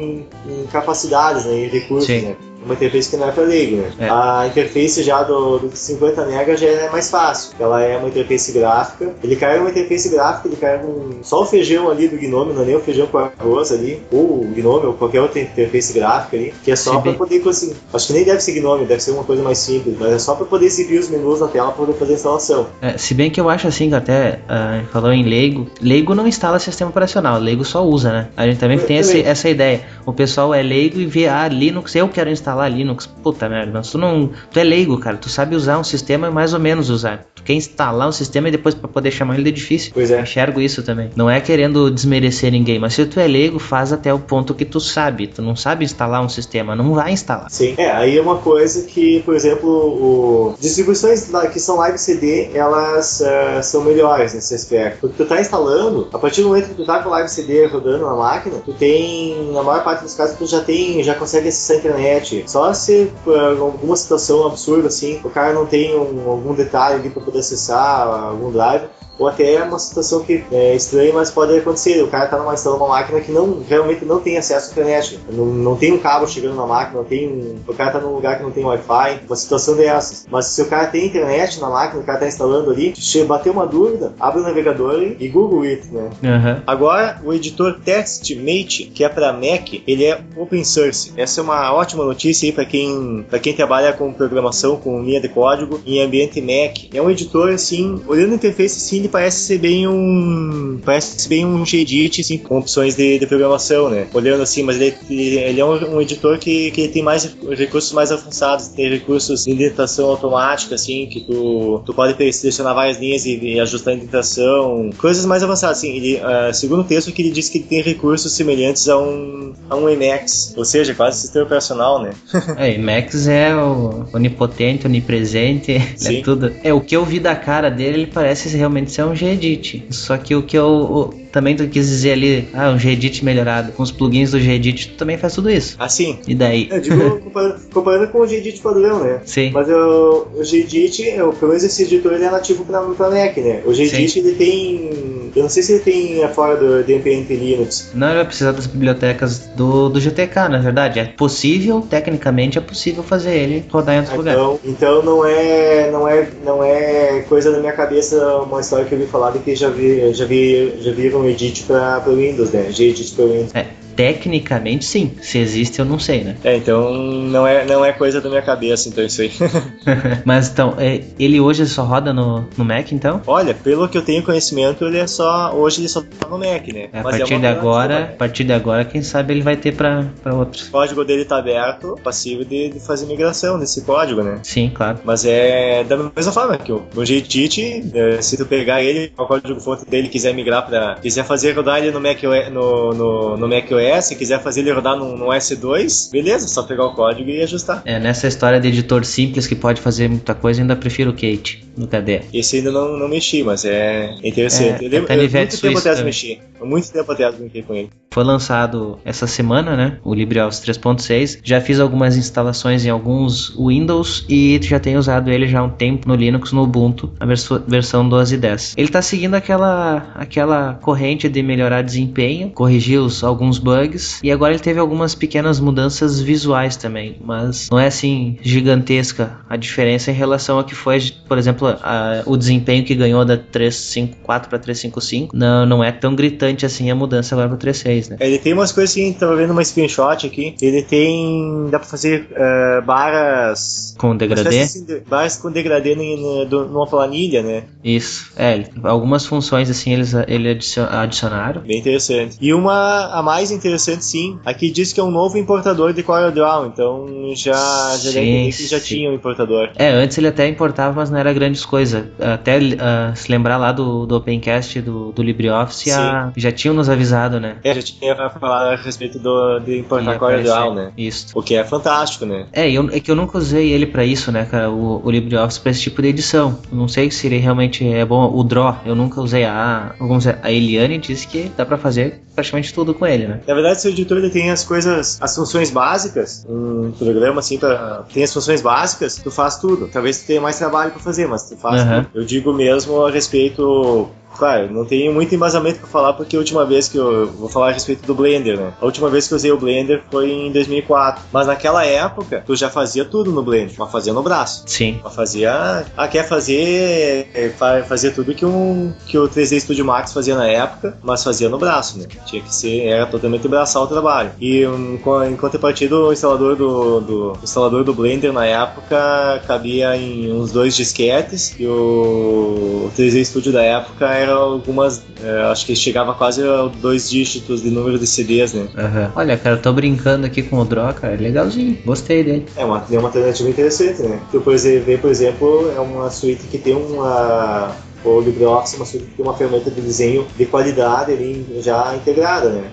capacidades, né, em recursos, Sim. né? Uma interface que não é para leigo, né? É. A interface já do, do 50 MB já é mais fácil. Ela é uma interface gráfica. Ele carrega uma interface gráfica, ele carrega um, só o feijão ali do Gnome, não é nem o feijão com arroz ali, ou o Gnome, ou qualquer outra interface gráfica ali, que é só para poder conseguir. Acho que nem deve ser Gnome, deve ser uma coisa mais simples, mas é só para poder exibir os menus na tela para poder fazer a instalação. É, se bem que eu acho assim, que até ah, falou em leigo, leigo não instala sistema operacional, leigo só usa, né? A gente também Eu tem essa, também. essa ideia. O pessoal é leigo e vê, ah, Linux, eu quero instalar Linux. Puta merda, mas tu não. Tu é leigo, cara. Tu sabe usar um sistema e mais ou menos usar. Tu quer instalar um sistema e depois pra poder chamar ele de difícil. Pois é. Eu enxergo isso também. Não é querendo desmerecer ninguém, mas se tu é leigo, faz até o ponto que tu sabe. Tu não sabe instalar um sistema, não vai instalar. Sim, é, aí é uma coisa que, por exemplo, o... distribuições que são live CD, elas eh, são melhores nesse aspecto. Porque tu tá instalando, a partir do momento que tu tá com o live CD rodando na máquina, tu tem, na maior parte dos casos, tu já tem, já consegue acessar a internet. Só se por alguma situação absurda assim, o cara não tem um- algum detalhe ali pra poder acessar algum drive, ou até uma situação que é estranha, mas pode acontecer. O cara tá numa instalando uma máquina que não realmente não tem acesso à internet. Não, não tem um cabo chegando na máquina, não tem um- o cara tá num lugar que não tem Wi-Fi, uma situação dessas. Mas se o cara tem internet na máquina, o cara tá instalando ali, che- bateu uma dúvida, abre o navegador e, e Google it, né? Aham. Agora, o editor TestMate, que é para Mac, ele é open source. Essa é uma ótima notícia aí para quem, pra quem trabalha com programação, com linha de código em ambiente Mac. É um editor, assim, olhando a interface, assim, ele parece ser bem um... parece ser bem um Gedit, assim, com opções de, de programação, né? Olhando assim, mas ele, ele é um, um editor que, que tem mais recursos mais avançados, tem recursos de indentação automática, assim, que tu, tu pode selecionar várias linhas e, e ajustar a indentação, coisas mais avançadas, assim, ele, ah, segundo o texto que ele diz que ele tem recursos semelhantes a um, a um Emacs, ou seja, quase sistema operacional, né? É, Max é o onipotente, onipresente, é tudo. É, o que eu vi da cara dele, ele parece realmente ser um Gedit. Só que o que eu também tu quis dizer ali, ah, um Gedit melhorado. Com os plugins do Gedit, tu também faz tudo isso. Assim, E daí? eu digo [LAUGHS] comparando, comparando com o Gedit padrão, né? Sim. Mas o, o Gedit, eu, pelo menos esse editor ele é nativo para pra Mac, né? O Gedit ele tem. Eu não sei se ele tem fora do, ambiente Linux. Não ele vai precisar das bibliotecas do, do GTK, na verdade. É possível, tecnicamente é possível fazer ele rodar em outro lugar. Então, então não é não é não é coisa da minha cabeça uma história que eu vi falar de que já vi já vi já viram Edit para Windows, né? Gedit para Windows. É, tecnicamente sim. Se existe, eu não sei, né? É, então não é, não é coisa da minha cabeça, então isso aí. [LAUGHS] [LAUGHS] Mas então, é, ele hoje só roda no, no Mac, então? Olha, pelo que eu tenho conhecimento, ele é só. Hoje ele só tá no Mac, né? É, a Mas partir uma de agora, a novidade. partir de agora, quem sabe ele vai ter pra, pra outros. O código dele tá aberto, passível de, de fazer migração nesse código, né? Sim, claro. Mas é da mesma forma que o o é, se tu pegar ele, o código fonte dele quiser migrar para, quiser fazer rodar ele no Mac no, no, no Mac OS, quiser fazer ele rodar no S2, beleza, só pegar o código e ajustar. É, nessa história de editor simples que pode fazer muita coisa, ainda prefiro o Kate no KDE. Esse ainda não, não mexi, mas é interessante. É, eu lembro, é canivete muito tempo atrás eu também. mexi. Muito tempo atrás eu mexi com ele. Foi lançado essa semana, né? O LibreOffice 3.6. Já fiz algumas instalações em alguns Windows e já tenho usado ele já há um tempo no Linux, no Ubuntu, a verso- versão 12.10. Ele está seguindo aquela, aquela corrente de melhorar desempenho, corrigir os, alguns bugs e agora ele teve algumas pequenas mudanças visuais também, mas não é assim gigantesca a diferença em relação a que foi, por exemplo, a- o desempenho que ganhou da 354 para 355. Não, não é tão gritante assim a mudança agora para 36, né? Ele tem umas coisas assim, tava vendo uma screenshot aqui. Ele tem. dá pra fazer eh, barras. Com degradê? assim barras com degradê numa planilha, né? Isso. É, algumas funções assim eles ele adicion- adicionaram. Bem interessante. E uma a mais interessante, sim, aqui diz que é um novo importador de CorelDRAW, então já, já Sim, que já sim. tinha um importador. É, antes ele até importava, mas não era grandes coisas. Até ah, se lembrar lá do, do Opencast do, do LibreOffice, a- já tinham nos avisado, né? É, já tinha falado a respeito do, de importar aparecer. né? Isso. O que é fantástico, né? É, eu, é que eu nunca usei ele pra isso, né, cara? O, o LibreOffice pra esse tipo de edição. Não sei se ele realmente é bom. O Draw, eu nunca usei a. Vamos dizer, a Eliane disse que dá pra fazer praticamente tudo com ele, né? Na verdade, seu editor ele tem as coisas, as funções básicas, um programa assim para tem as funções básicas, tu faz tudo. Talvez tu tenha mais trabalho para fazer, mas faz tudo. Eu digo mesmo a respeito Claro, não tenho muito embasamento para falar porque a última vez que eu vou falar a respeito do Blender, né? A última vez que eu usei o Blender foi em 2004. Mas naquela época, tu já fazia tudo no Blender, mas fazia no braço. Sim. Mas fazia. Ah, quer fazer. é, fa- Fazia tudo que, um, que o 3D Studio Max fazia na época, mas fazia no braço, né? Tinha que ser. Era totalmente braçal o trabalho. E um, em contrapartida, o instalador do, do, o instalador do Blender na época cabia em uns dois disquetes e o 3D Studio da época era algumas. é, acho que chegava quase a dois dígitos de número de CDs, né? Aham. Olha, cara, eu tô brincando aqui com o Draw, cara. é Legalzinho. Gostei dele. É uma, é uma alternativa interessante, né? Tu, por exemplo, vê, por exemplo, é uma suíte que tem uma. O LibreOffice é uma suíte que tem uma ferramenta de desenho de qualidade ali já integrada, né?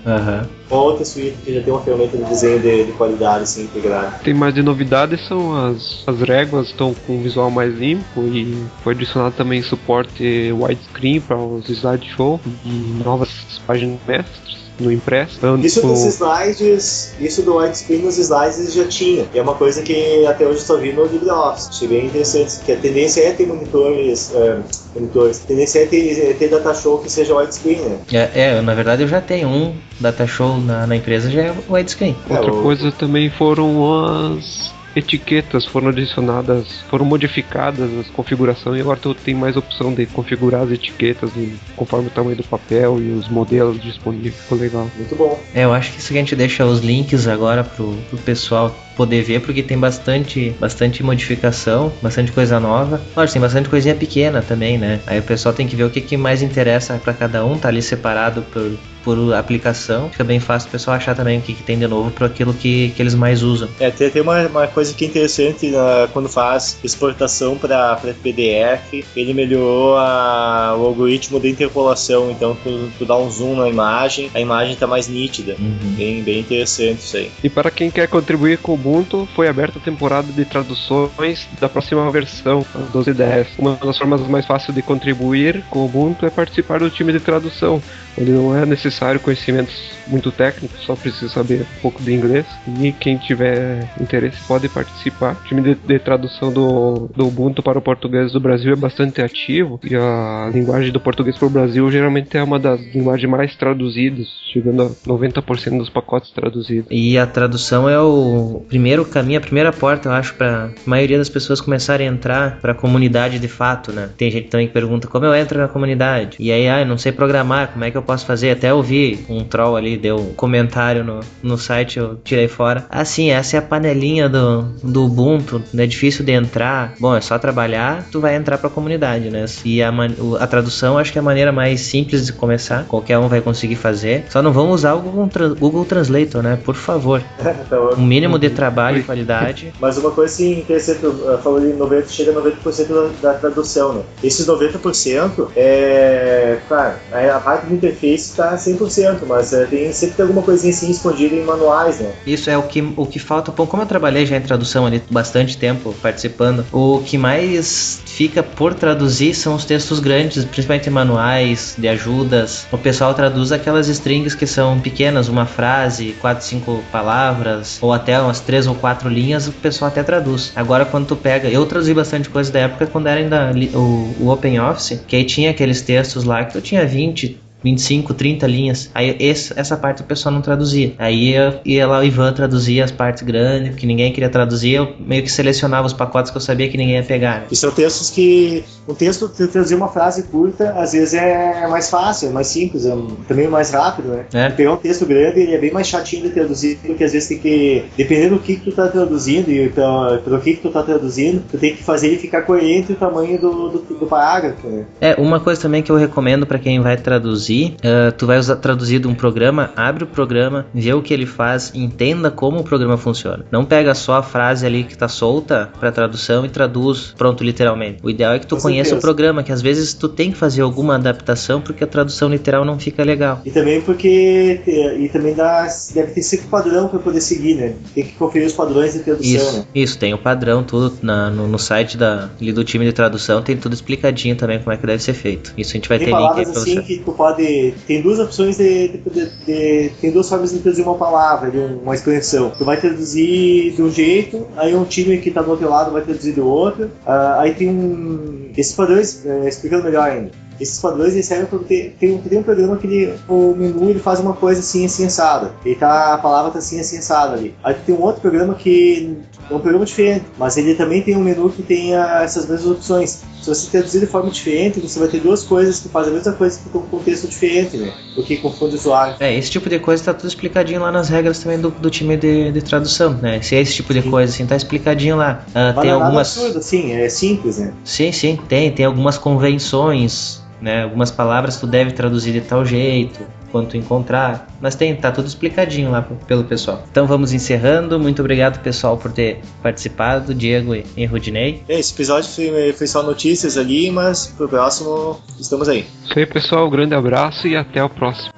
Uma outra suíte que já tem uma ferramenta de desenho de, de qualidade assim, integrada. Tem mais de novidades são as, as réguas estão com um visual mais limpo e foi adicionado também suporte widescreen para os slideshow e novas páginas mestres no impresso. Então, Isso o- dos slides, isso do widescreen nos slides já tinha. E é uma coisa que até hoje só vi no LibreOffice. Achei bem interessante, que a tendência é ter monitores, é, monitores. A tendência é ter, é ter data show que seja widescreen, né? É, é, na verdade eu já tenho um data show na, na empresa, já é widescreen. Outra É, o- coisa também foram as etiquetas, foram adicionadas, foram modificadas as configurações e agora tu tem mais opção de configurar as etiquetas conforme o tamanho do papel e os modelos disponíveis. Ficou legal. Muito bom. É, eu acho que isso que a gente deixa os links agora pro, pro pessoal poder ver, porque tem bastante, bastante modificação, bastante coisa nova. Lógico, tem bastante coisinha pequena também, né? Aí o pessoal tem que ver o que, que mais interessa pra cada um, tá ali separado por, por aplicação. Fica bem fácil o pessoal achar também o que, que tem de novo para aquilo que, que eles mais usam. É, tem, tem uma, uma coisa que é interessante né, quando faz exportação para PDF, ele melhorou a- o algoritmo de interpolação, então tu, tu dá um zoom na imagem, a imagem está mais nítida. Uhum. Bem, bem interessante isso aí. E para quem quer contribuir com o Ubuntu, foi aberta a temporada de traduções da próxima versão, a 12.10. Uma das formas mais fáceis de contribuir com o Ubuntu é participar do time de tradução. Ele não é necessário conhecimentos muito técnicos, só precisa saber um pouco de inglês. E quem tiver interesse pode participar. O time de, de tradução do, do Ubuntu para o português do Brasil é bastante ativo. E a linguagem do português para o Brasil geralmente é uma das linguagens mais traduzidas, chegando a 90% dos pacotes traduzidos. E a tradução é o primeiro caminho, a primeira porta, eu acho, para a maioria das pessoas começarem a entrar para a comunidade de fato, né? Tem gente também que pergunta como eu entro na comunidade. E aí, ah, eu não sei programar, como é que eu posso fazer? Até ouvi um troll ali, deu um comentário no, no site, eu tirei fora. Assim, essa é a panelinha do, do Ubuntu, não é difícil de entrar. Bom, é só trabalhar, tu vai entrar pra comunidade, né? E a, a tradução acho que é a maneira mais simples de começar, qualquer um vai conseguir fazer. Só não vão usar o Google, Google Translator, né? Por favor. [LAUGHS] Então, um mínimo de trabalho e qualidade. [LAUGHS] Mas uma coisa assim interessante, falou de 90, chega a 90% da, da tradução, né? Esses 90% é. Claro, a parte do interface tá 100%, mas é, tem, sempre tem alguma coisinha assim escondida em manuais, né? Isso é o que, o que falta. Bom, como eu trabalhei já em tradução ali bastante tempo participando, o que mais fica por traduzir são os textos grandes, principalmente manuais, de ajudas. O pessoal traduz aquelas strings que são pequenas, uma frase, quatro, cinco palavras, ou até umas três ou quatro linhas, o pessoal até traduz. Agora quando tu pega, eu traduzi bastante coisa da época quando era ainda o, o Open Office, que aí tinha aqueles textos lá que tu tinha 20, 25, 30 linhas. Aí esse, essa parte o pessoal não traduzia. Aí eu ia lá o Ivan traduzia as partes grandes, que ninguém queria traduzir, eu meio que selecionava os pacotes que eu sabia que ninguém ia pegar. Né? E são textos que. Um texto, traduzir uma frase curta, às vezes é mais fácil, é mais simples, é também mais rápido, né? É. Pegar um texto grande, ele é bem mais chatinho de traduzir, porque às vezes tem que. Dependendo do que, que tu tá traduzindo e pelo que, que tu tá traduzindo, tu tem que fazer ele ficar coerente o tamanho do, do, do parágrafo, né? É, uma coisa também que eu recomendo para quem vai traduzir traduzir, uh, tu vai usar traduzir de um programa, abre o programa, vê o que ele faz, entenda como o programa funciona. Não pega só a frase ali que está solta para tradução e traduz pronto literalmente. O ideal é que tu Com conheça certeza. o programa, que às vezes tu tem que fazer alguma adaptação porque a tradução literal não fica legal. E também porque e também dá, deve ter sempre padrão para poder seguir, né? Tem que conferir os padrões de tradução, isso, né? Isso, tem o padrão tudo na, no, no, site da, do time de tradução, tem tudo explicadinho também como é que deve ser feito. Isso a gente vai tem ter link aí pra assim você. que tu pode pode. Tem duas opções de, de, de, de, Tem duas formas de traduzir uma palavra, de uma expressão. Tu vai traduzir de um jeito, aí um time que tá do outro lado vai traduzir do outro. Uh, aí tem um. Esses padrões, uh, explicando melhor ainda. Esses padrões eles servem para ter, tem, tem um programa que ele, o menu ele faz uma coisa assim, assim, assada. Ele tá, a palavra tá assim, assim, assada ali. Aí tem um outro programa que é um programa diferente, mas ele também tem um menu que tem a, essas mesmas opções. Se você traduzir de forma diferente, você vai ter duas coisas que fazem a mesma coisa com contexto diferente, né? O que confunde o usuário. É, esse tipo de coisa está tudo explicadinho lá nas regras também do, do time de, de tradução, né? Se é esse tipo de sim. coisa, assim, tá explicadinho lá. Uh, tem algumas. absurdo, sim, é simples, né? Sim, sim, tem. Tem algumas convenções né? Algumas palavras tu deve traduzir de tal jeito, quando tu encontrar. Mas tem, tá tudo explicadinho lá pelo pessoal. Então vamos encerrando. Muito obrigado, pessoal, por ter participado, Diego e Rudinei. É, esse episódio foi, foi só notícias ali, mas pro próximo estamos aí. Isso aí, pessoal. Um grande abraço e até o próximo.